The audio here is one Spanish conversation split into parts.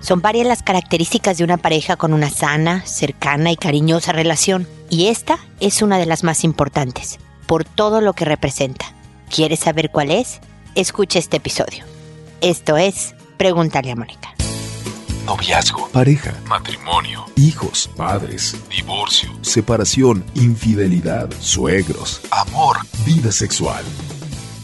Son varias las características de una pareja con una sana, cercana y cariñosa relación, y esta es una de las más importantes, por todo lo que representa. ¿Quieres saber cuál es? Escucha este episodio. Esto es Pregúntale a Mónica. Noviazgo, pareja, matrimonio, hijos, padres, divorcio, separación, infidelidad, suegros, amor, vida sexual.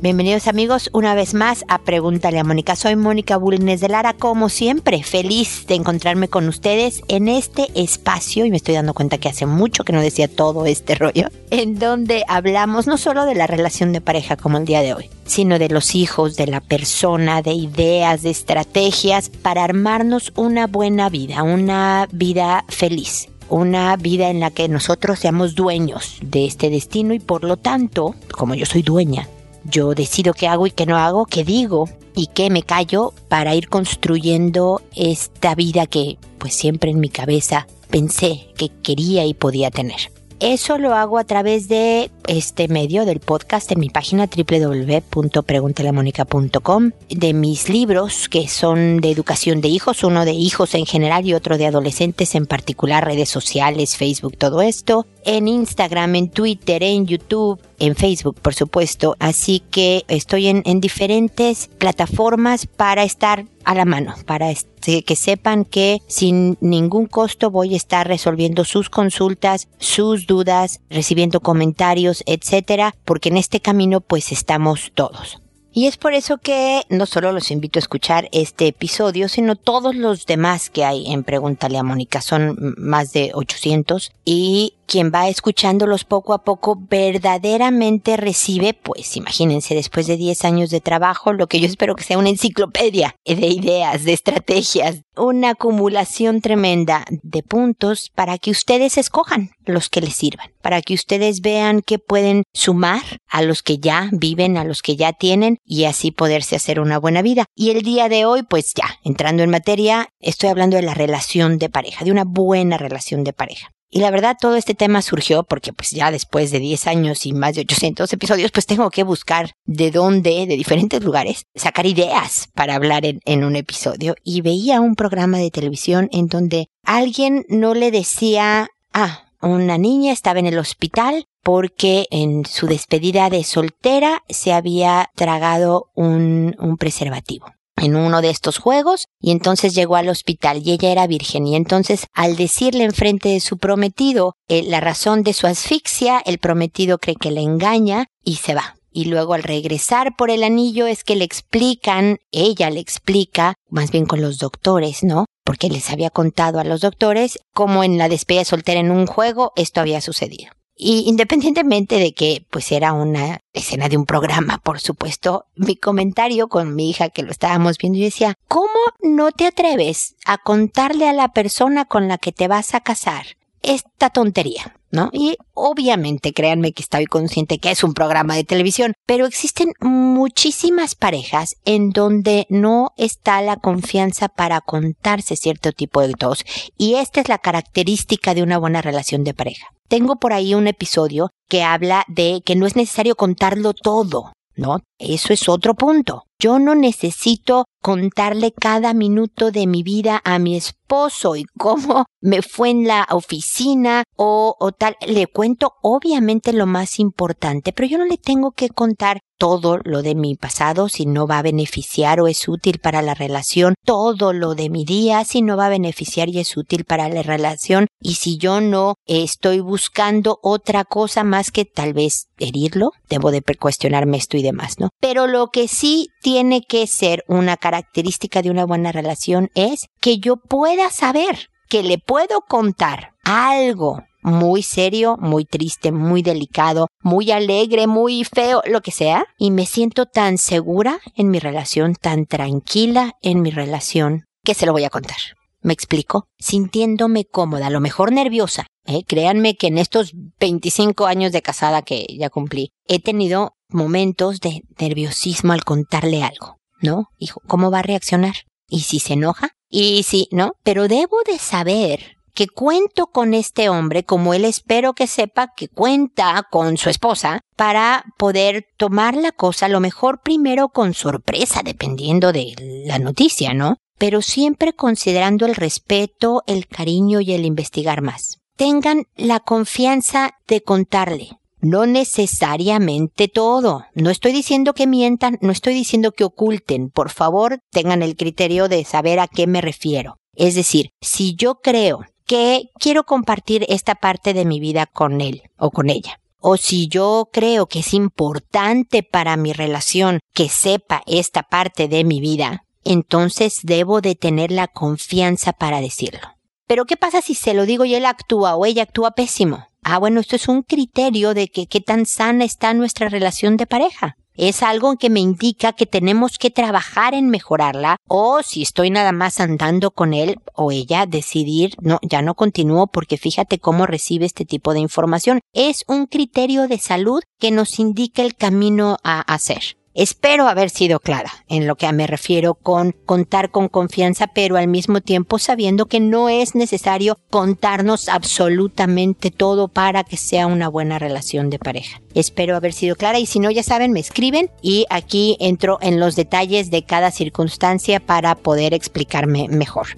Bienvenidos amigos una vez más a Pregúntale a Mónica. Soy Mónica Bulnes de Lara, como siempre, feliz de encontrarme con ustedes en este espacio y me estoy dando cuenta que hace mucho que no decía todo este rollo, en donde hablamos no solo de la relación de pareja como el día de hoy, sino de los hijos, de la persona, de ideas, de estrategias para armarnos una buena vida, una vida feliz una vida en la que nosotros seamos dueños de este destino y por lo tanto, como yo soy dueña yo decido qué hago y qué no hago, qué digo y qué me callo para ir construyendo esta vida que pues siempre en mi cabeza pensé que quería y podía tener. Eso lo hago a través de este medio del podcast en mi página www.preguntelamónica.com, de mis libros que son de educación de hijos, uno de hijos en general y otro de adolescentes en particular, redes sociales, Facebook, todo esto, en Instagram, en Twitter, en YouTube, en Facebook, por supuesto. Así que estoy en, en diferentes plataformas para estar a la mano, para que sepan que sin ningún costo voy a estar resolviendo sus consultas, sus dudas, recibiendo comentarios, etcétera, porque en este camino pues estamos todos. Y es por eso que no solo los invito a escuchar este episodio, sino todos los demás que hay en Pregúntale a Mónica. Son más de 800 y quien va escuchándolos poco a poco verdaderamente recibe, pues imagínense, después de 10 años de trabajo, lo que yo espero que sea una enciclopedia de ideas, de estrategias, una acumulación tremenda de puntos para que ustedes escojan los que les sirvan, para que ustedes vean que pueden sumar a los que ya viven, a los que ya tienen y así poderse hacer una buena vida. Y el día de hoy, pues ya, entrando en materia, estoy hablando de la relación de pareja, de una buena relación de pareja. Y la verdad todo este tema surgió porque pues ya después de 10 años y más de 800 episodios pues tengo que buscar de dónde, de diferentes lugares, sacar ideas para hablar en, un episodio. Y veía un programa de televisión en donde alguien no le decía, ah, una niña estaba en el hospital porque en su despedida de soltera se había tragado un, un preservativo en uno de estos juegos y entonces llegó al hospital y ella era virgen y entonces al decirle enfrente de su prometido eh, la razón de su asfixia, el prometido cree que le engaña y se va. Y luego al regresar por el anillo es que le explican, ella le explica, más bien con los doctores, ¿no? Porque les había contado a los doctores cómo en la despedida soltera en un juego esto había sucedido. Y independientemente de que pues era una escena de un programa, por supuesto, mi comentario con mi hija que lo estábamos viendo, yo decía, ¿cómo no te atreves a contarle a la persona con la que te vas a casar esta tontería? ¿No? Y obviamente, créanme que estoy consciente que es un programa de televisión, pero existen muchísimas parejas en donde no está la confianza para contarse cierto tipo de tos. Y esta es la característica de una buena relación de pareja. Tengo por ahí un episodio que habla de que no es necesario contarlo todo, ¿no? Eso es otro punto. Yo no necesito contarle cada minuto de mi vida a mi esposo y cómo me fue en la oficina o, o tal. Le cuento obviamente lo más importante, pero yo no le tengo que contar todo lo de mi pasado si no va a beneficiar o es útil para la relación, todo lo de mi día si no va a beneficiar y es útil para la relación y si yo no estoy buscando otra cosa más que tal vez herirlo, debo de cuestionarme esto y demás, ¿no? Pero lo que sí tiene que ser una característica de una buena relación es que yo pueda saber que le puedo contar algo muy serio, muy triste, muy delicado, muy alegre, muy feo, lo que sea, y me siento tan segura en mi relación, tan tranquila en mi relación, que se lo voy a contar. ¿Me explico? Sintiéndome cómoda, a lo mejor nerviosa, ¿eh? Créanme que en estos 25 años de casada que ya cumplí, he tenido momentos de nerviosismo al contarle algo, ¿no? Hijo, ¿cómo va a reaccionar? ¿Y si se enoja? ¿Y si no? Pero debo de saber que cuento con este hombre como él espero que sepa que cuenta con su esposa para poder tomar la cosa lo mejor primero con sorpresa dependiendo de la noticia, ¿no? Pero siempre considerando el respeto, el cariño y el investigar más. Tengan la confianza de contarle. No necesariamente todo. No estoy diciendo que mientan, no estoy diciendo que oculten. Por favor, tengan el criterio de saber a qué me refiero. Es decir, si yo creo que quiero compartir esta parte de mi vida con él o con ella. O si yo creo que es importante para mi relación que sepa esta parte de mi vida, entonces debo de tener la confianza para decirlo. Pero ¿qué pasa si se lo digo y él actúa o ella actúa pésimo? Ah, bueno, esto es un criterio de que qué tan sana está nuestra relación de pareja es algo que me indica que tenemos que trabajar en mejorarla o si estoy nada más andando con él o ella decidir no ya no continúo porque fíjate cómo recibe este tipo de información. Es un criterio de salud que nos indica el camino a hacer Espero haber sido clara en lo que me refiero con contar con confianza, pero al mismo tiempo sabiendo que no es necesario contarnos absolutamente todo para que sea una buena relación de pareja. Espero haber sido clara y si no, ya saben, me escriben y aquí entro en los detalles de cada circunstancia para poder explicarme mejor.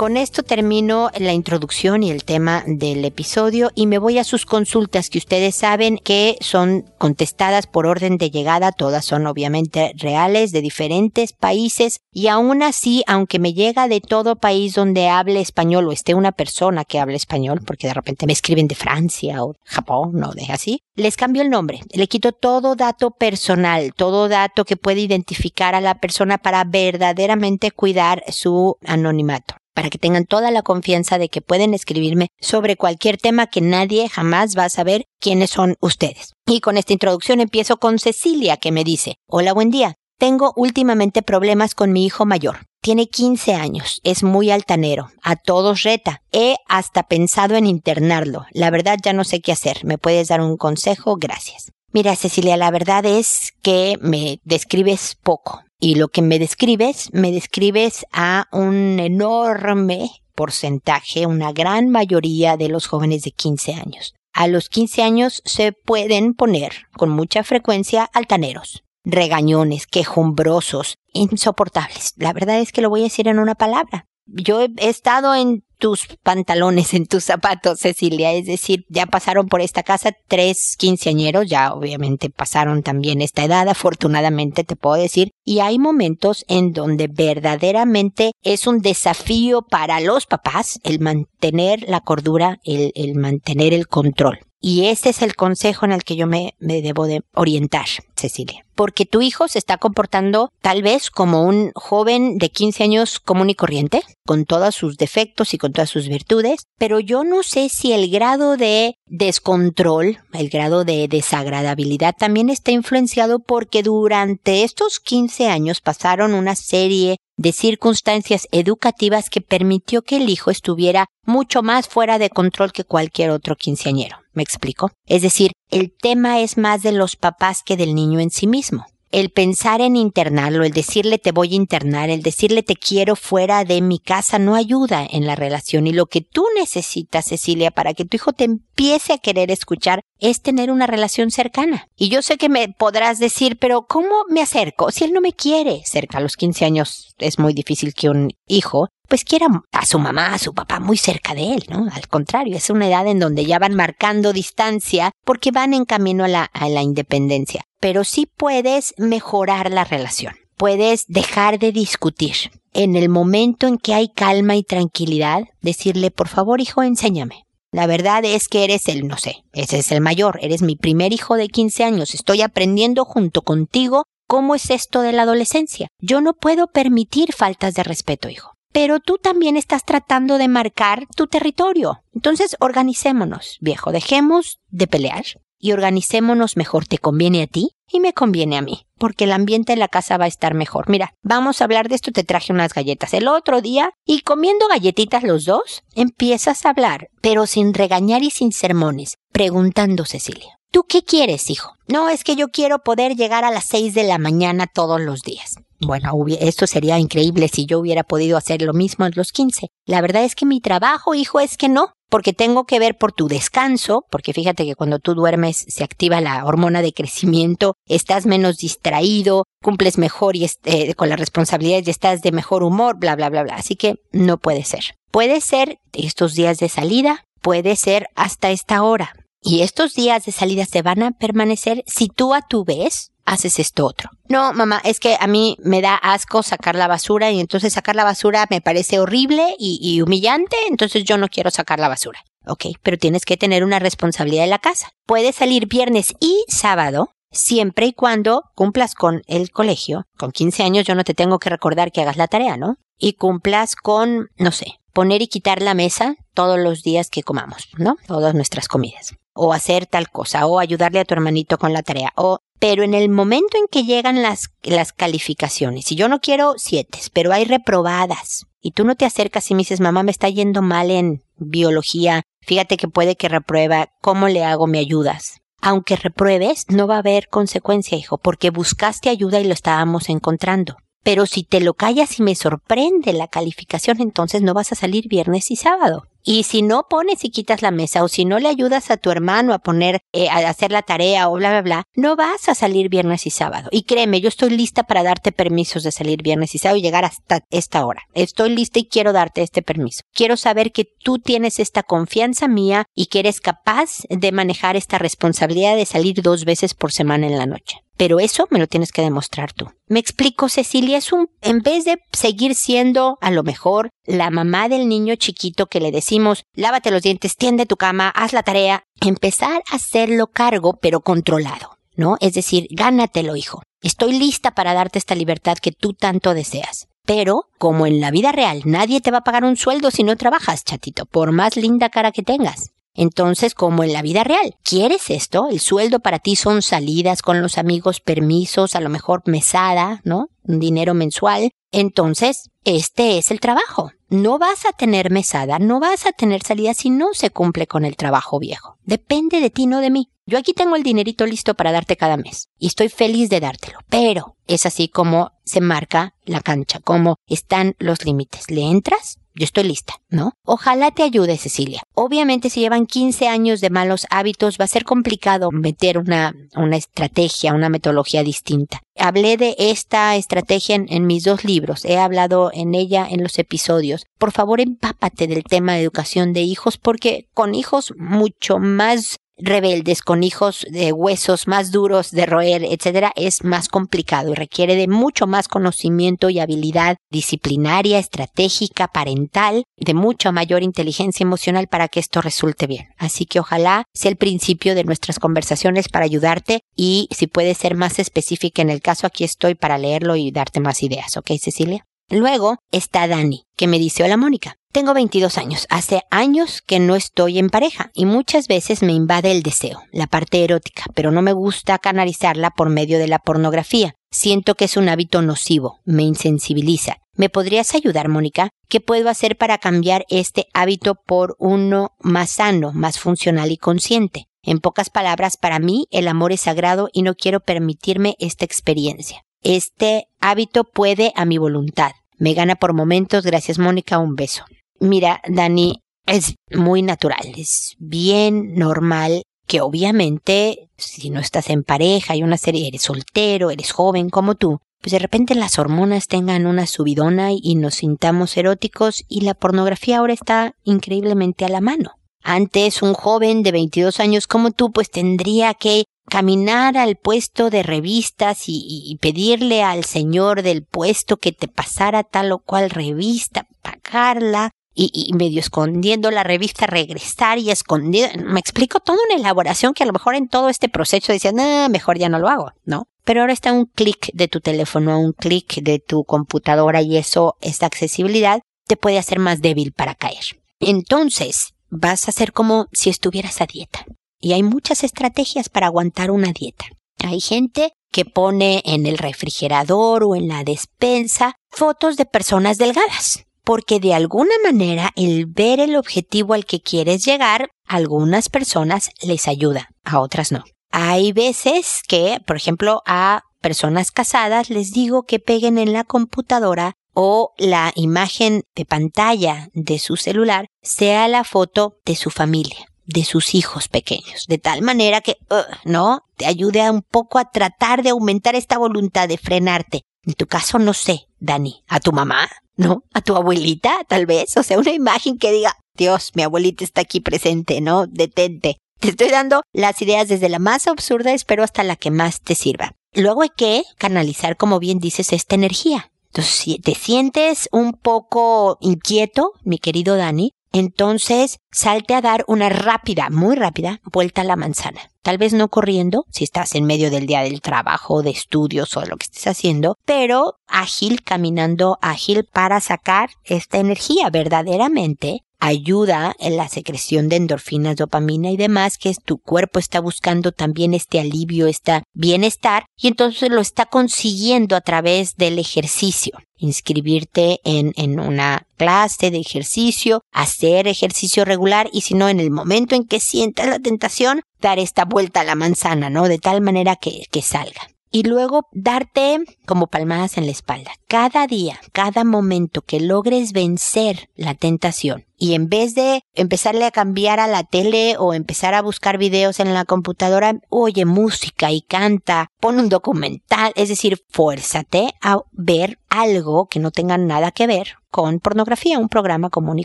Con esto termino la introducción y el tema del episodio y me voy a sus consultas que ustedes saben que son contestadas por orden de llegada, todas son obviamente reales de diferentes países. Y aún así, aunque me llega de todo país donde hable español o esté una persona que hable español, porque de repente me escriben de Francia o Japón o de así, les cambio el nombre, le quito todo dato personal, todo dato que puede identificar a la persona para verdaderamente cuidar su anonimato para que tengan toda la confianza de que pueden escribirme sobre cualquier tema que nadie jamás va a saber quiénes son ustedes. Y con esta introducción empiezo con Cecilia que me dice, hola, buen día. Tengo últimamente problemas con mi hijo mayor. Tiene 15 años, es muy altanero, a todos reta. He hasta pensado en internarlo. La verdad ya no sé qué hacer. ¿Me puedes dar un consejo? Gracias. Mira, Cecilia, la verdad es que me describes poco. Y lo que me describes, me describes a un enorme porcentaje, una gran mayoría de los jóvenes de 15 años. A los 15 años se pueden poner con mucha frecuencia altaneros, regañones, quejumbrosos, insoportables. La verdad es que lo voy a decir en una palabra. Yo he estado en tus pantalones, en tus zapatos, Cecilia. Es decir, ya pasaron por esta casa tres quinceañeros, ya obviamente pasaron también esta edad, afortunadamente te puedo decir, y hay momentos en donde verdaderamente es un desafío para los papás el mantener la cordura, el, el mantener el control. Y este es el consejo en el que yo me, me, debo de orientar, Cecilia. Porque tu hijo se está comportando tal vez como un joven de 15 años común y corriente, con todos sus defectos y con todas sus virtudes, pero yo no sé si el grado de descontrol, el grado de desagradabilidad también está influenciado porque durante estos 15 años pasaron una serie de circunstancias educativas que permitió que el hijo estuviera mucho más fuera de control que cualquier otro quinceañero. ¿Me explico? Es decir, el tema es más de los papás que del niño en sí mismo el pensar en internarlo, el decirle te voy a internar, el decirle te quiero fuera de mi casa no ayuda en la relación y lo que tú necesitas, Cecilia, para que tu hijo te empiece a querer escuchar es tener una relación cercana. Y yo sé que me podrás decir, pero ¿cómo me acerco? Si él no me quiere cerca a los 15 años, es muy difícil que un hijo pues quiera a su mamá, a su papá muy cerca de él, ¿no? Al contrario, es una edad en donde ya van marcando distancia porque van en camino a la, a la independencia. Pero sí puedes mejorar la relación. Puedes dejar de discutir. En el momento en que hay calma y tranquilidad, decirle, por favor, hijo, enséñame. La verdad es que eres el, no sé, ese es el mayor, eres mi primer hijo de 15 años, estoy aprendiendo junto contigo cómo es esto de la adolescencia. Yo no puedo permitir faltas de respeto, hijo pero tú también estás tratando de marcar tu territorio. Entonces, organicémonos, viejo, dejemos de pelear y organicémonos mejor. ¿Te conviene a ti? y me conviene a mí, porque el ambiente en la casa va a estar mejor. Mira, vamos a hablar de esto, te traje unas galletas el otro día y comiendo galletitas los dos, empiezas a hablar, pero sin regañar y sin sermones, preguntando Cecilia. ¿Tú qué quieres, hijo? No, es que yo quiero poder llegar a las seis de la mañana todos los días. Bueno, esto sería increíble si yo hubiera podido hacer lo mismo a los 15. La verdad es que mi trabajo, hijo, es que no, porque tengo que ver por tu descanso, porque fíjate que cuando tú duermes se activa la hormona de crecimiento, estás menos distraído, cumples mejor y eh, con las responsabilidades y estás de mejor humor, bla, bla, bla, bla. Así que no puede ser. Puede ser estos días de salida, puede ser hasta esta hora. Y estos días de salida se van a permanecer si tú a tu vez haces esto otro. No, mamá, es que a mí me da asco sacar la basura y entonces sacar la basura me parece horrible y, humillante, entonces yo no quiero sacar la basura. Ok, pero tienes que tener una responsabilidad en la casa. Puedes salir viernes y sábado siempre y cuando cumplas con el colegio. Con 15 años yo no te tengo que recordar que hagas la tarea, ¿no? Y cumplas con, no sé, poner y quitar la mesa todos los días que comamos, ¿no? Todas nuestras comidas. O hacer tal cosa, o ayudarle a tu hermanito con la tarea, o pero en el momento en que llegan las, las calificaciones, y yo no quiero siete, pero hay reprobadas, y tú no te acercas y me dices, mamá, me está yendo mal en biología, fíjate que puede que reprueba, ¿cómo le hago? ¿Me ayudas? Aunque repruebes, no va a haber consecuencia, hijo, porque buscaste ayuda y lo estábamos encontrando. Pero si te lo callas y me sorprende la calificación, entonces no vas a salir viernes y sábado. Y si no pones y quitas la mesa o si no le ayudas a tu hermano a poner, eh, a hacer la tarea o bla, bla, bla, no vas a salir viernes y sábado. Y créeme, yo estoy lista para darte permisos de salir viernes y sábado y llegar hasta esta hora. Estoy lista y quiero darte este permiso. Quiero saber que tú tienes esta confianza mía y que eres capaz de manejar esta responsabilidad de salir dos veces por semana en la noche pero eso me lo tienes que demostrar tú. Me explico, Cecilia, es un, en vez de seguir siendo a lo mejor la mamá del niño chiquito que le decimos, lávate los dientes, tiende tu cama, haz la tarea, empezar a hacerlo cargo, pero controlado, ¿no? Es decir, gánatelo, hijo. Estoy lista para darte esta libertad que tú tanto deseas. Pero, como en la vida real, nadie te va a pagar un sueldo si no trabajas, chatito, por más linda cara que tengas. Entonces, como en la vida real, ¿quieres esto? El sueldo para ti son salidas con los amigos, permisos, a lo mejor mesada, ¿no? Un dinero mensual. Entonces, este es el trabajo. No vas a tener mesada, no vas a tener salida si no se cumple con el trabajo viejo. Depende de ti, no de mí. Yo aquí tengo el dinerito listo para darte cada mes y estoy feliz de dártelo, pero es así como se marca la cancha, como están los límites. ¿Le entras? Yo estoy lista, ¿no? Ojalá te ayude, Cecilia. Obviamente, si llevan 15 años de malos hábitos, va a ser complicado meter una, una estrategia, una metodología distinta. Hablé de esta estrategia en, en, mis dos libros, he hablado en ella en los episodios. Por favor, empápate del tema de educación de hijos porque con hijos mucho más rebeldes con hijos de huesos más duros de roer, etcétera, es más complicado y requiere de mucho más conocimiento y habilidad disciplinaria, estratégica, parental, de mucha mayor inteligencia emocional para que esto resulte bien. Así que ojalá sea el principio de nuestras conversaciones para ayudarte y si puede ser más específica en el caso, aquí estoy para leerlo y darte más ideas, ¿ok, Cecilia? Luego está Dani, que me dice, hola Mónica, tengo 22 años. Hace años que no estoy en pareja y muchas veces me invade el deseo, la parte erótica, pero no me gusta canalizarla por medio de la pornografía. Siento que es un hábito nocivo, me insensibiliza. ¿Me podrías ayudar, Mónica? ¿Qué puedo hacer para cambiar este hábito por uno más sano, más funcional y consciente? En pocas palabras, para mí el amor es sagrado y no quiero permitirme esta experiencia. Este hábito puede a mi voluntad. Me gana por momentos. Gracias, Mónica. Un beso. Mira, Dani, es muy natural. Es bien normal que obviamente, si no estás en pareja y una serie, eres soltero, eres joven como tú, pues de repente las hormonas tengan una subidona y nos sintamos eróticos y la pornografía ahora está increíblemente a la mano. Antes un joven de 22 años como tú pues tendría que caminar al puesto de revistas y, pedirle al señor del puesto que te pasara tal o cual revista, pagarla y, medio escondiendo la revista, regresar y escondiendo. Me explico toda una elaboración que a lo mejor en todo este proceso decían, ah, mejor ya no lo hago, ¿no? Pero ahora está un clic de tu teléfono, un clic de tu computadora y eso, esta accesibilidad, te puede hacer más débil para caer. Entonces, vas a ser como si estuvieras a dieta. Y hay muchas estrategias para aguantar una dieta. Hay gente que pone en el refrigerador o en la despensa fotos de personas delgadas. Porque de alguna manera el ver el objetivo al que quieres llegar, a algunas personas les ayuda, a otras no. Hay veces que, por ejemplo, a personas casadas les digo que peguen en la computadora o la imagen de pantalla de su celular sea la foto de su familia, de sus hijos pequeños, de tal manera que, ¿no? Te ayude un poco a tratar de aumentar esta voluntad de frenarte. En tu caso, no sé, Dani, a tu mamá, ¿no? A tu abuelita, tal vez, o sea, una imagen que diga, Dios, mi abuelita está aquí presente, ¿no? Detente. Te estoy dando las ideas desde la más absurda, espero hasta la que más te sirva. Luego hay que canalizar, como bien dices, esta energía. Entonces, si te sientes un poco inquieto, mi querido Dani, entonces salte a dar una rápida, muy rápida, vuelta a la manzana. Tal vez no corriendo, si estás en medio del día del trabajo, de estudios o de lo que estés haciendo, pero ágil, caminando ágil para sacar esta energía verdaderamente ayuda en la secreción de endorfinas, dopamina y demás, que tu cuerpo está buscando también este alivio, este bienestar, y entonces lo está consiguiendo a través del ejercicio. Inscribirte en, en una clase de ejercicio, hacer ejercicio regular y si no, en el momento en que sientas la tentación, dar esta vuelta a la manzana, ¿no? De tal manera que, que salga y luego darte como palmadas en la espalda. Cada día, cada momento que logres vencer la tentación y en vez de empezarle a cambiar a la tele o empezar a buscar videos en la computadora, oye música y canta, pon un documental, es decir, fuérzate a ver algo que no tenga nada que ver con pornografía, un programa común y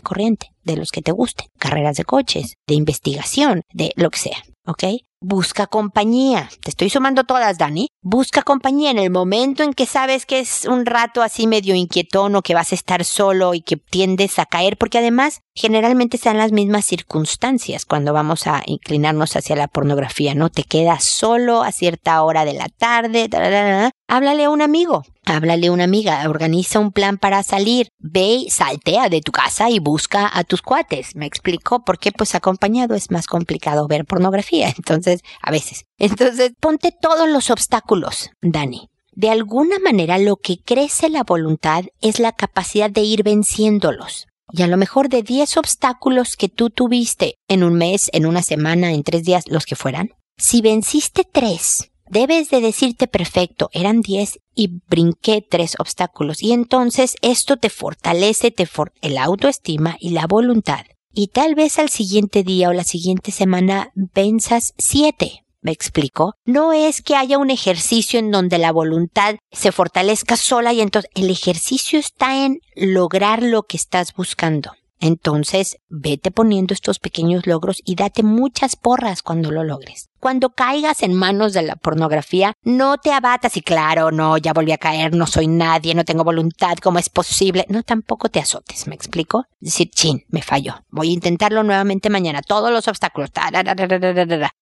corriente, de los que te gusten, carreras de coches, de investigación, de lo que sea, ¿ok? Busca compañía. Te estoy sumando todas, Dani. Busca compañía en el momento en que sabes que es un rato así medio inquietón o que vas a estar solo y que tiendes a caer, porque además generalmente están las mismas circunstancias cuando vamos a inclinarnos hacia la pornografía, ¿no? Te quedas solo a cierta hora de la tarde, háblale a un amigo, háblale a una amiga, organiza un plan para salir, ve y saltea de tu casa y busca a tus cuates. ¿Me explico? Porque pues acompañado es más complicado ver pornografía, entonces, a veces. Entonces, ponte todos los obstáculos, Dani. De alguna manera lo que crece la voluntad es la capacidad de ir venciéndolos. Y a lo mejor de 10 obstáculos que tú tuviste en un mes, en una semana, en tres días, los que fueran, si venciste tres, debes de decirte perfecto, eran 10 y brinqué tres obstáculos. Y entonces esto te fortalece, te for el autoestima y la voluntad. Y tal vez al siguiente día o la siguiente semana venzas siete. ¿Me explico? No es que haya un ejercicio en donde la voluntad se fortalezca sola y entonces el ejercicio está en lograr lo que estás buscando. Entonces, vete poniendo estos pequeños logros y date muchas porras cuando lo logres. Cuando caigas en manos de la pornografía, no te abatas y claro, no, ya volví a caer, no soy nadie, no tengo voluntad, ¿cómo es posible? No, tampoco te azotes, ¿me explico? Decir, chin, me falló. Voy a intentarlo nuevamente mañana, todos los obstáculos,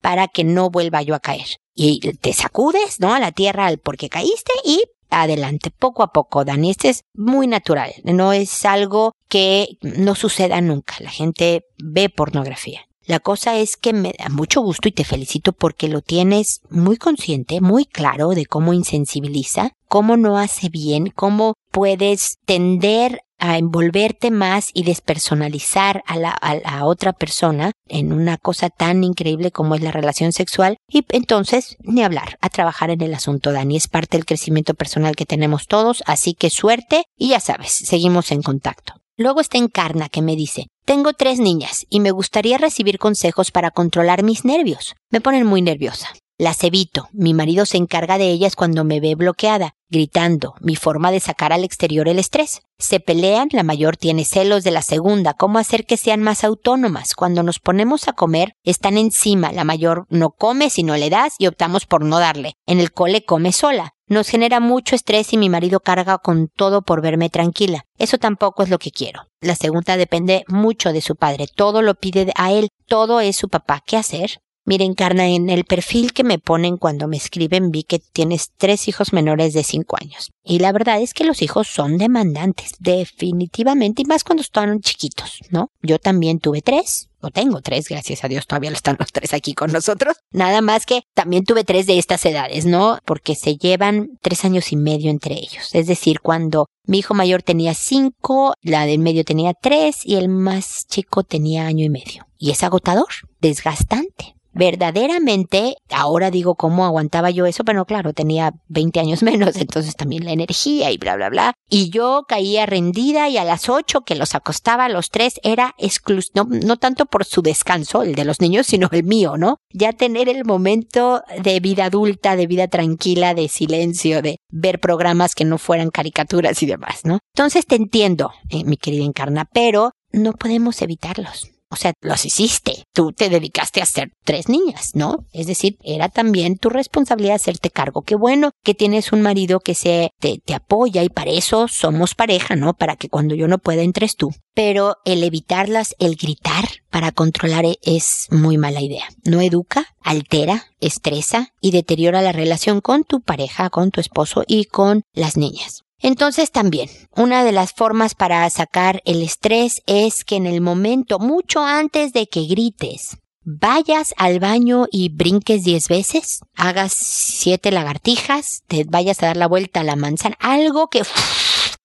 para que no vuelva yo a caer. Y te sacudes, ¿no? A la tierra porque caíste y adelante, poco a poco, Dani. Este es muy natural, no es algo que no suceda nunca. La gente ve pornografía. La cosa es que me da mucho gusto y te felicito porque lo tienes muy consciente, muy claro de cómo insensibiliza, cómo no hace bien, cómo puedes tender a envolverte más y despersonalizar a la, a otra persona en una cosa tan increíble como es la relación sexual y entonces ni hablar, a trabajar en el asunto, Dani. Es parte del crecimiento personal que tenemos todos, así que suerte y ya sabes, seguimos en contacto. Luego está Encarna que me dice, tengo tres niñas y me gustaría recibir consejos para controlar mis nervios. Me ponen muy nerviosa. Las evito. Mi marido se encarga de ellas cuando me ve bloqueada, gritando, mi forma de sacar al exterior el estrés. Se pelean, la mayor tiene celos de la segunda, cómo hacer que sean más autónomas. Cuando nos ponemos a comer, están encima, la mayor no come si no le das y optamos por no darle. En el cole come sola. Nos genera mucho estrés y mi marido carga con todo por verme tranquila. Eso tampoco es lo que quiero. La segunda depende mucho de su padre. Todo lo pide a él. Todo es su papá. ¿Qué hacer? Miren, Carna, en el perfil que me ponen cuando me escriben vi que tienes tres hijos menores de cinco años. Y la verdad es que los hijos son demandantes, definitivamente, y más cuando están chiquitos, ¿no? Yo también tuve tres, o tengo tres, gracias a Dios, todavía están los tres aquí con nosotros. Nada más que también tuve tres de estas edades, ¿no? Porque se llevan tres años y medio entre ellos. Es decir, cuando mi hijo mayor tenía cinco, la del medio tenía tres y el más chico tenía año y medio. Y es agotador, desgastante verdaderamente, ahora digo cómo aguantaba yo eso, pero claro, tenía 20 años menos, entonces también la energía y bla, bla, bla. Y yo caía rendida y a las 8 que los acostaba a los tres era exclusivo, no, no tanto por su descanso, el de los niños, sino el mío, ¿no? Ya tener el momento de vida adulta, de vida tranquila, de silencio, de ver programas que no fueran caricaturas y demás, ¿no? Entonces te entiendo, eh, mi querida Encarna, pero no podemos evitarlos. O sea, los hiciste. Tú te dedicaste a ser tres niñas, ¿no? Es decir, era también tu responsabilidad hacerte cargo. Qué bueno que tienes un marido que se te, te apoya y para eso somos pareja, ¿no? Para que cuando yo no pueda entres tú. Pero el evitarlas, el gritar para controlar e, es muy mala idea. No educa, altera, estresa y deteriora la relación con tu pareja, con tu esposo y con las niñas. Entonces también, una de las formas para sacar el estrés es que en el momento, mucho antes de que grites, vayas al baño y brinques diez veces, hagas siete lagartijas, te vayas a dar la vuelta a la manzana, algo que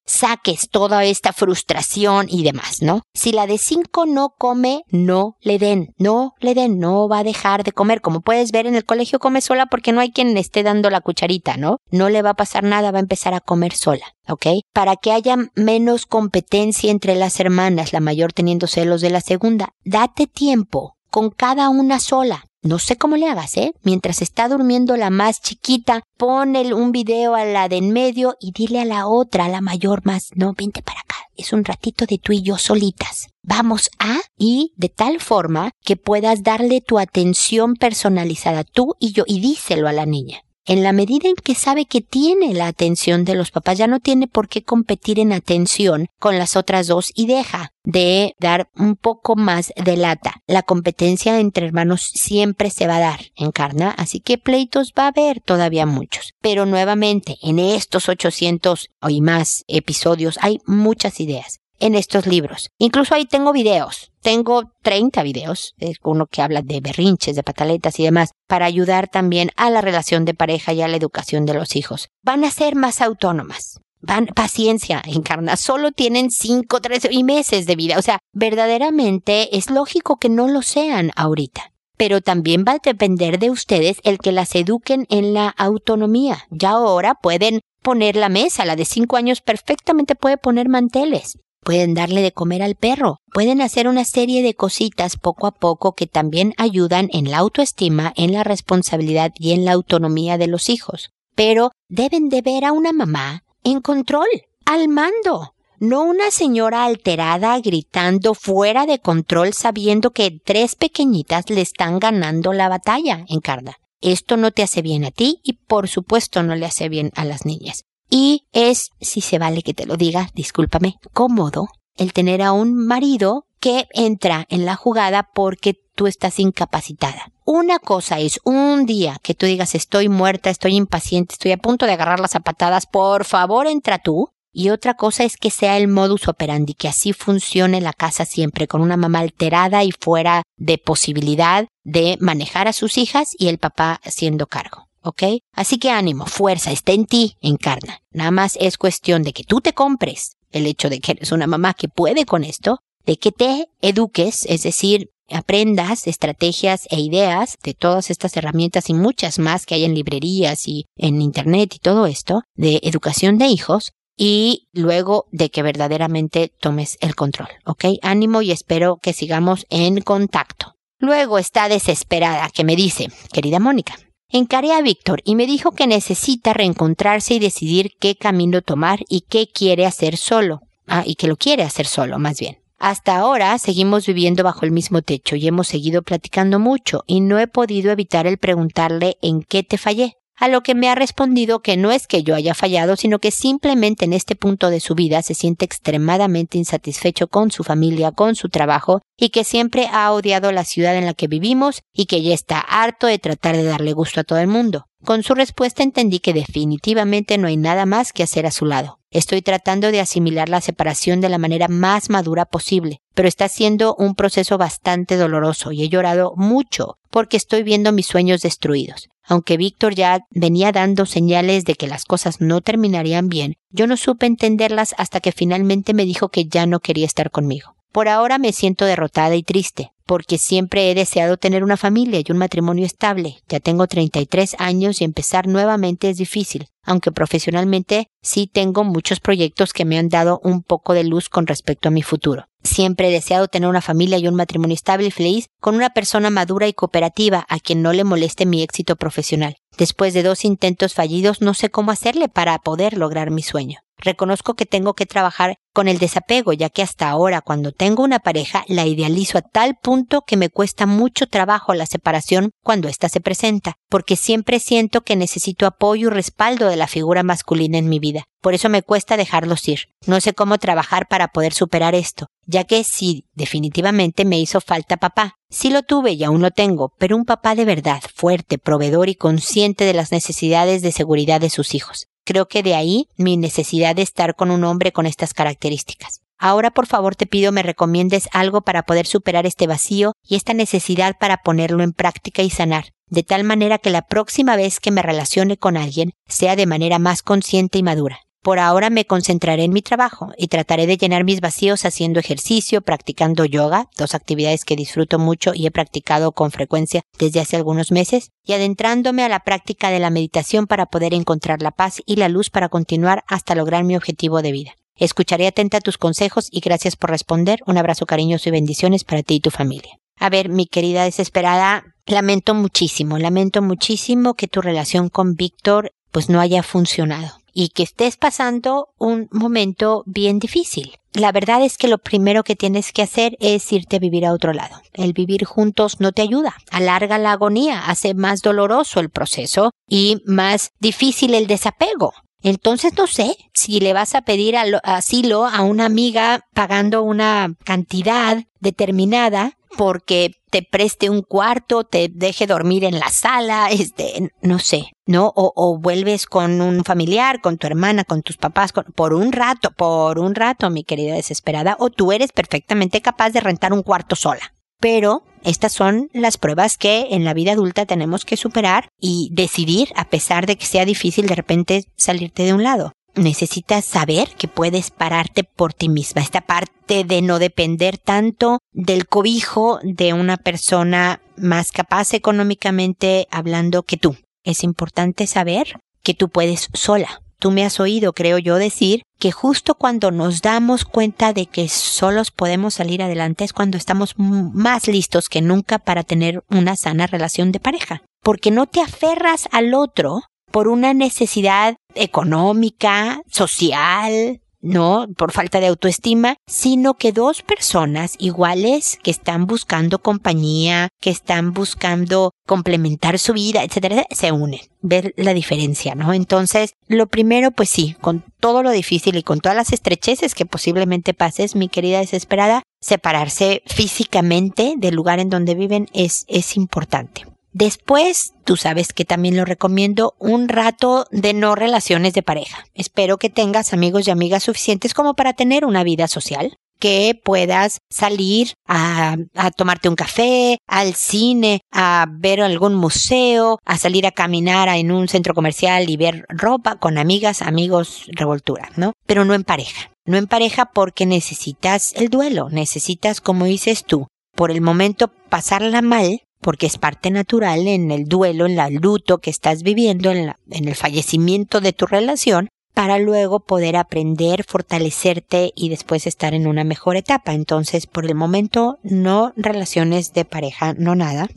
saques toda esta frustración y demás, ¿no? Si la de cinco no come, no le den, no le den, no va a dejar de comer. Como puedes ver en el colegio come sola porque no hay quien le esté dando la cucharita, ¿no? No le va a pasar nada, va a empezar a comer sola, ¿ok? Para que haya menos competencia entre las hermanas, la mayor teniendo celos de la segunda, date tiempo con cada una sola. No sé cómo le hagas, ¿eh? Mientras está durmiendo la más chiquita, pon un video a la de en medio y dile a la otra, a la mayor más, no, vente para acá. Es un ratito de tú y yo solitas. Vamos a y de tal forma que puedas darle tu atención personalizada tú y yo y díselo a la niña en la medida en que sabe que tiene la atención de los papás, ya no tiene por qué competir en atención con las otras dos y deja de dar un poco más de lata. La competencia entre hermanos siempre se va a dar en carna, así que pleitos va a haber todavía muchos. Pero nuevamente, en estos 800 y más episodios hay muchas ideas en estos libros. Incluso ahí tengo videos. Tengo 30 videos, es uno que habla de berrinches, de pataletas y demás, para ayudar también a la relación de pareja y a la educación de los hijos. Van a ser más autónomas. Van, paciencia, encarna, solo tienen 5, 3 y meses de vida. O sea, verdaderamente es lógico que no lo sean ahorita pero también va a depender de ustedes el que las eduquen en la autonomía. Ya ahora pueden poner la mesa, la de cinco años perfectamente puede poner manteles pueden darle de comer al perro, pueden hacer una serie de cositas poco a poco que también ayudan en la autoestima, en la responsabilidad y en la autonomía de los hijos. Pero deben de ver a una mamá en control, al mando, no una señora alterada gritando fuera de control sabiendo que tres pequeñitas le están ganando la batalla, Encarna. Esto no te hace bien a ti y por supuesto no le hace bien a las niñas. Y es, si se vale que te lo diga, discúlpame, cómodo el tener a un marido que entra en la jugada porque tú estás incapacitada. Una cosa es un día que tú digas estoy muerta, estoy impaciente, estoy a punto de agarrar las zapatadas, por favor entra tú. Y otra cosa es que sea el modus operandi, que así funcione la casa siempre, con una mamá alterada y fuera de posibilidad de manejar a sus hijas y el papá haciendo cargo. ¿Ok? Así que ánimo, fuerza, está en ti, encarna. Nada más es cuestión de que tú te compres el hecho de que eres una mamá que puede con esto, de que te eduques, es decir, aprendas estrategias e ideas de todas estas herramientas y muchas más que hay en librerías y en internet y todo esto, de educación de hijos, y luego de que verdaderamente tomes el control, ¿ok? Ánimo y espero que sigamos en contacto. Luego está desesperada que me dice, querida Mónica, Encaré a Víctor y me dijo que necesita reencontrarse y decidir qué camino tomar y qué quiere hacer solo. Ah, y que lo quiere hacer solo, más bien. Hasta ahora seguimos viviendo bajo el mismo techo y hemos seguido platicando mucho y no he podido evitar el preguntarle en qué te fallé a lo que me ha respondido que no es que yo haya fallado, sino que simplemente en este punto de su vida se siente extremadamente insatisfecho con su familia, con su trabajo, y que siempre ha odiado la ciudad en la que vivimos y que ya está harto de tratar de darle gusto a todo el mundo. Con su respuesta entendí que definitivamente no hay nada más que hacer a su lado. Estoy tratando de asimilar la separación de la manera más madura posible, pero está siendo un proceso bastante doloroso y he llorado mucho porque estoy viendo mis sueños destruidos. Aunque Víctor ya venía dando señales de que las cosas no terminarían bien, yo no supe entenderlas hasta que finalmente me dijo que ya no quería estar conmigo. Por ahora me siento derrotada y triste, porque siempre he deseado tener una familia y un matrimonio estable. Ya tengo 33 años y empezar nuevamente es difícil, aunque profesionalmente sí tengo muchos proyectos que me han dado un poco de luz con respecto a mi futuro. Siempre he deseado tener una familia y un matrimonio estable y feliz con una persona madura y cooperativa a quien no le moleste mi éxito profesional. Después de dos intentos fallidos no sé cómo hacerle para poder lograr mi sueño. Reconozco que tengo que trabajar con el desapego, ya que hasta ahora cuando tengo una pareja la idealizo a tal punto que me cuesta mucho trabajo la separación cuando ésta se presenta, porque siempre siento que necesito apoyo y respaldo de la figura masculina en mi vida. Por eso me cuesta dejarlos ir. No sé cómo trabajar para poder superar esto, ya que sí, definitivamente me hizo falta papá. Sí lo tuve y aún lo tengo, pero un papá de verdad, fuerte, proveedor y consciente de las necesidades de seguridad de sus hijos. Creo que de ahí mi necesidad de estar con un hombre con estas características. Ahora por favor te pido me recomiendes algo para poder superar este vacío y esta necesidad para ponerlo en práctica y sanar, de tal manera que la próxima vez que me relacione con alguien sea de manera más consciente y madura. Por ahora me concentraré en mi trabajo y trataré de llenar mis vacíos haciendo ejercicio, practicando yoga, dos actividades que disfruto mucho y he practicado con frecuencia desde hace algunos meses, y adentrándome a la práctica de la meditación para poder encontrar la paz y la luz para continuar hasta lograr mi objetivo de vida. Escucharé atenta tus consejos y gracias por responder. Un abrazo cariñoso y bendiciones para ti y tu familia. A ver, mi querida desesperada, lamento muchísimo, lamento muchísimo que tu relación con Víctor pues no haya funcionado y que estés pasando un momento bien difícil. La verdad es que lo primero que tienes que hacer es irte a vivir a otro lado. El vivir juntos no te ayuda, alarga la agonía, hace más doloroso el proceso y más difícil el desapego. Entonces no sé si le vas a pedir asilo a una amiga pagando una cantidad determinada porque te preste un cuarto, te deje dormir en la sala, este, no sé, ¿no? O, o vuelves con un familiar, con tu hermana, con tus papás, por un rato, por un rato, mi querida desesperada, o tú eres perfectamente capaz de rentar un cuarto sola. Pero estas son las pruebas que en la vida adulta tenemos que superar y decidir, a pesar de que sea difícil de repente salirte de un lado necesitas saber que puedes pararte por ti misma. Esta parte de no depender tanto del cobijo de una persona más capaz económicamente hablando que tú. Es importante saber que tú puedes sola. Tú me has oído, creo yo, decir que justo cuando nos damos cuenta de que solos podemos salir adelante es cuando estamos más listos que nunca para tener una sana relación de pareja. Porque no te aferras al otro por una necesidad económica, social, no por falta de autoestima, sino que dos personas iguales que están buscando compañía, que están buscando complementar su vida, etcétera, se unen. Ver la diferencia, ¿no? Entonces, lo primero, pues sí, con todo lo difícil y con todas las estrecheces que posiblemente pases, mi querida desesperada, separarse físicamente del lugar en donde viven es, es importante. Después, tú sabes que también lo recomiendo, un rato de no relaciones de pareja. Espero que tengas amigos y amigas suficientes como para tener una vida social que puedas salir a, tomarte un café, al cine, a ver algún museo, a salir a caminar en un centro comercial y ver ropa con amigas, amigos, revoltura, ¿no? Pero no en pareja. No en pareja porque necesitas el duelo, necesitas, como dices tú, por el momento pasarla mal porque es parte natural en el duelo, en el luto que estás viviendo, en, en el fallecimiento de tu relación, para luego poder aprender, fortalecerte y después estar en una mejor etapa. Entonces, por el momento, no relaciones de pareja, no nada.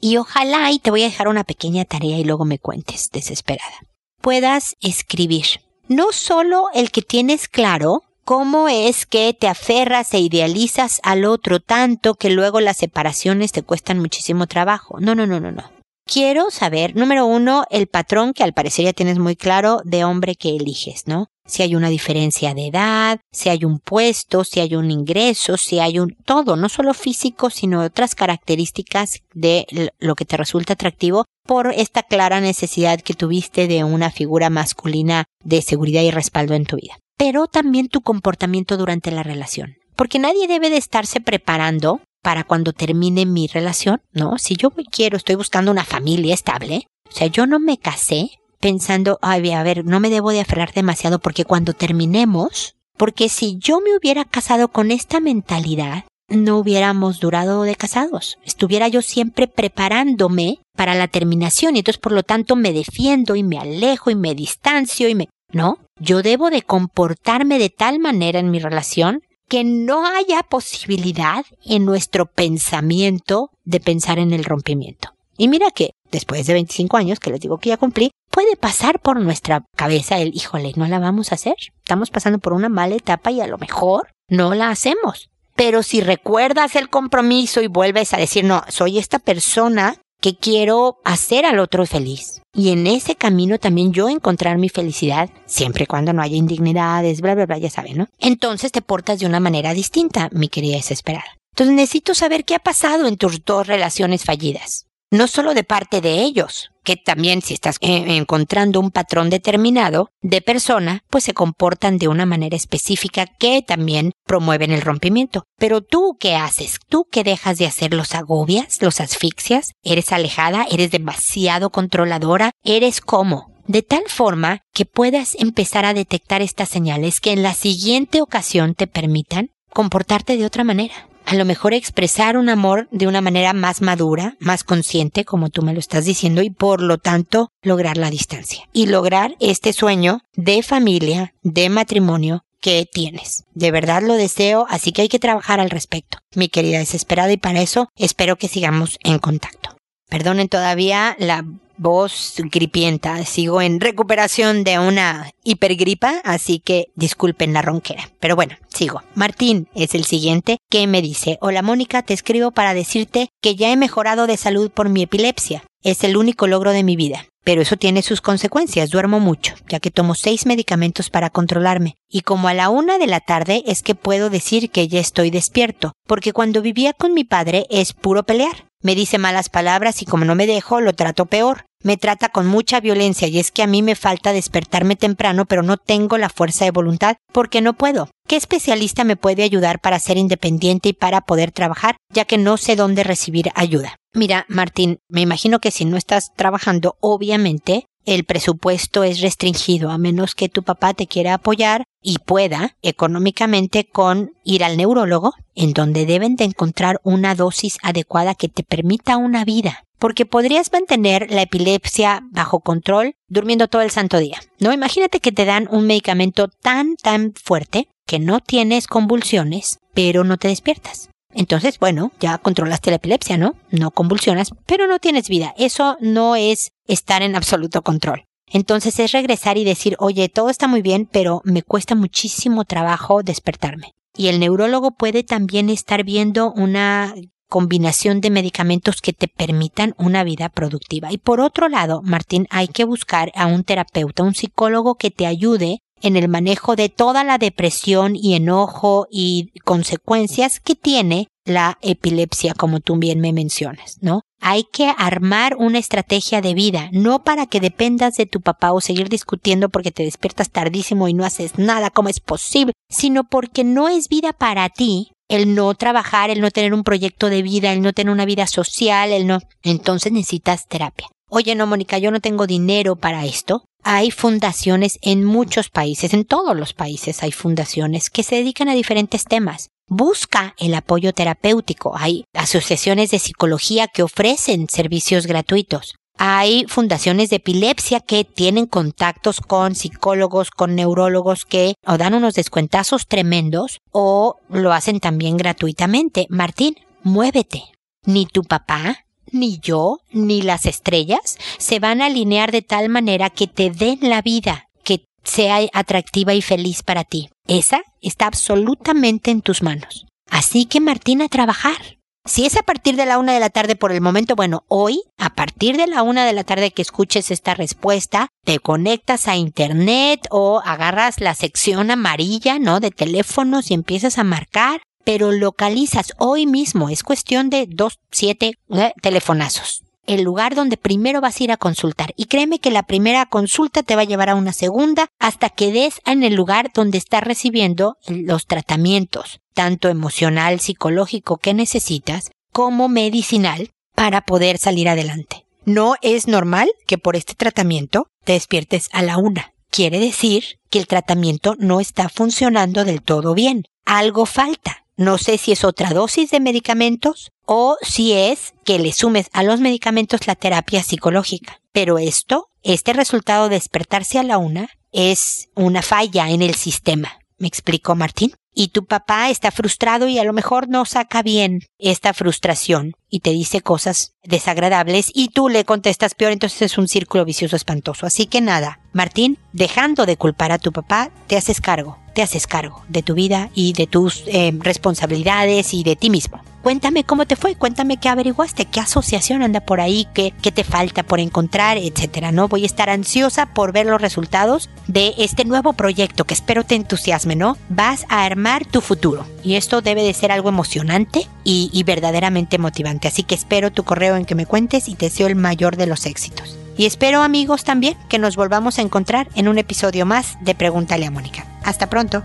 Y ojalá, y te voy a dejar una pequeña tarea y luego me cuentes, desesperada, puedas escribir. No solo el que tienes claro, ¿Cómo es que te aferras e idealizas al otro tanto que luego las separaciones te cuestan muchísimo trabajo? No, no, no, no, no. Quiero saber, número uno, el patrón que al parecer ya tienes muy claro de hombre que eliges, ¿no? Si hay una diferencia de edad, si hay un puesto, si hay un ingreso, si hay un todo, no solo físico, sino otras características de lo que te resulta atractivo por esta clara necesidad que tuviste de una figura masculina de seguridad y respaldo en tu vida pero también tu comportamiento durante la relación. Porque nadie debe de estarse preparando para cuando termine mi relación, ¿no? Si yo quiero, estoy buscando una familia estable, o sea, yo no me casé pensando, ay, a ver, no me debo de aferrar demasiado porque cuando terminemos, porque si yo me hubiera casado con esta mentalidad, no hubiéramos durado de casados. Estuviera yo siempre preparándome para la terminación y entonces por lo tanto me defiendo y me alejo y me distancio y me... No, yo debo de comportarme de tal manera en mi relación que no haya posibilidad en nuestro pensamiento de pensar en el rompimiento. Y mira que después de 25 años, que les digo que ya cumplí, puede pasar por nuestra cabeza el, híjole, no la vamos a hacer. Estamos pasando por una mala etapa y a lo mejor no la hacemos. Pero si recuerdas el compromiso y vuelves a decir, no, soy esta persona que quiero hacer al otro feliz. Y en ese camino también yo encontrar mi felicidad, siempre y cuando no haya indignidades, bla, bla, bla, ya saben, ¿no? Entonces te portas de una manera distinta, mi querida desesperada. Entonces necesito saber qué ha pasado en tus dos relaciones fallidas no solo de parte de ellos, que también si estás eh, encontrando un patrón determinado de persona, pues se comportan de una manera específica que también promueven el rompimiento. Pero tú, ¿qué haces? ¿Tú qué dejas de hacer? ¿Los agobias? ¿Los asfixias? ¿Eres alejada? ¿Eres demasiado controladora? ¿Eres cómo? de tal forma que puedas empezar a detectar estas señales que en la siguiente ocasión te permitan comportarte de otra manera a lo mejor expresar un amor de una manera más madura, más consciente, como tú me lo estás diciendo, y por lo tanto lograr la distancia y lograr este sueño de familia, de matrimonio que tienes. De verdad lo deseo, así que hay que trabajar al respecto, mi querida desesperada, y para eso espero que sigamos en contacto. Perdonen todavía la voz gripienta. Sigo en recuperación de una hipergripa, así que disculpen la ronquera. Pero bueno, sigo. Martín es el siguiente que me dice, hola Mónica, te escribo para decirte que ya he mejorado de salud por mi epilepsia. Es el único logro de mi vida. Pero eso tiene sus consecuencias. Duermo mucho, ya que tomo seis medicamentos para controlarme. Y como a la una de la tarde es que puedo decir que ya estoy despierto, porque cuando vivía con mi padre es puro pelear. Me dice malas palabras y como no me dejo, lo trato peor. Me trata con mucha violencia y es que a mí me falta despertarme temprano, pero no tengo la fuerza de voluntad porque no puedo. ¿Qué especialista me puede ayudar para ser independiente y para poder trabajar, ya que no sé dónde recibir ayuda? Mira, Martín, me imagino que si no estás trabajando, obviamente el presupuesto es restringido a menos que tu papá te quiera apoyar y pueda económicamente con ir al neurólogo, en donde deben de encontrar una dosis adecuada que te permita una vida. Porque podrías mantener la epilepsia bajo control durmiendo todo el santo día. No, imagínate que te dan un medicamento tan, tan fuerte que no tienes convulsiones, pero no te despiertas. Entonces, bueno, ya controlaste la epilepsia, ¿no? No convulsionas, pero no tienes vida. Eso no es estar en absoluto control. Entonces es regresar y decir, oye, todo está muy bien, pero me cuesta muchísimo trabajo despertarme. Y el neurólogo puede también estar viendo una combinación de medicamentos que te permitan una vida productiva. Y por otro lado, Martín, hay que buscar a un terapeuta, un psicólogo que te ayude en el manejo de toda la depresión y enojo y consecuencias que tiene la epilepsia, como tú bien me mencionas, ¿no? Hay que armar una estrategia de vida, no para que dependas de tu papá o seguir discutiendo porque te despiertas tardísimo y no haces nada, como es posible, sino porque no es vida para ti el no trabajar, el no tener un proyecto de vida, el no tener una vida social, el no. Entonces necesitas terapia. Oye, no, Mónica, yo no tengo dinero para esto. Hay fundaciones en muchos países, en todos los países hay fundaciones que se dedican a diferentes temas. Busca el apoyo terapéutico. Hay asociaciones de psicología que ofrecen servicios gratuitos. Hay fundaciones de epilepsia que tienen contactos con psicólogos, con neurólogos que o dan unos descuentazos tremendos o lo hacen también gratuitamente. Martín, muévete. Ni tu papá, ni yo, ni las estrellas se van a alinear de tal manera que te den la vida que sea atractiva y feliz para ti. Esa está absolutamente en tus manos. Así que Martín a trabajar. Si es a partir de la una de la tarde por el momento, bueno, hoy, a partir de la una de la tarde que escuches esta respuesta, te conectas a internet o agarras la sección amarilla, ¿no? De teléfonos y empiezas a marcar, pero localizas hoy mismo, es cuestión de dos, siete eh, telefonazos el lugar donde primero vas a ir a consultar. Y créeme que la primera consulta te va a llevar a una segunda hasta que des en el lugar donde estás recibiendo los tratamientos, tanto emocional, psicológico que necesitas, como medicinal, para poder salir adelante. No es normal que por este tratamiento te despiertes a la una. Quiere decir que el tratamiento no está funcionando del todo bien. Algo falta. No sé si es otra dosis de medicamentos o si es que le sumes a los medicamentos la terapia psicológica. Pero esto, este resultado de despertarse a la una, es una falla en el sistema. ¿Me explicó Martín? Y tu papá está frustrado y a lo mejor no saca bien esta frustración y te dice cosas desagradables y tú le contestas peor, entonces es un círculo vicioso espantoso. Así que nada, Martín, dejando de culpar a tu papá, te haces cargo, te haces cargo de tu vida y de tus eh, responsabilidades y de ti mismo. Cuéntame cómo te fue, cuéntame qué averiguaste, qué asociación anda por ahí, qué, qué te falta por encontrar, etcétera. No voy a estar ansiosa por ver los resultados de este nuevo proyecto que espero te entusiasme, ¿no? Vas a armar tu futuro y esto debe de ser algo emocionante y, y verdaderamente motivante. Así que espero tu correo en que me cuentes y te deseo el mayor de los éxitos. Y espero amigos también que nos volvamos a encontrar en un episodio más de Pregúntale a Mónica. Hasta pronto.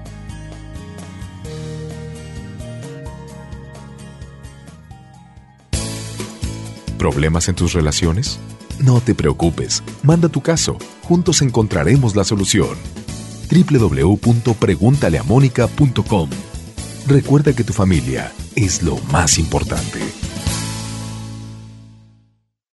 ¿Problemas en tus relaciones? No te preocupes, manda tu caso, juntos encontraremos la solución. www.preguntaleamónica.com Recuerda que tu familia es lo más importante.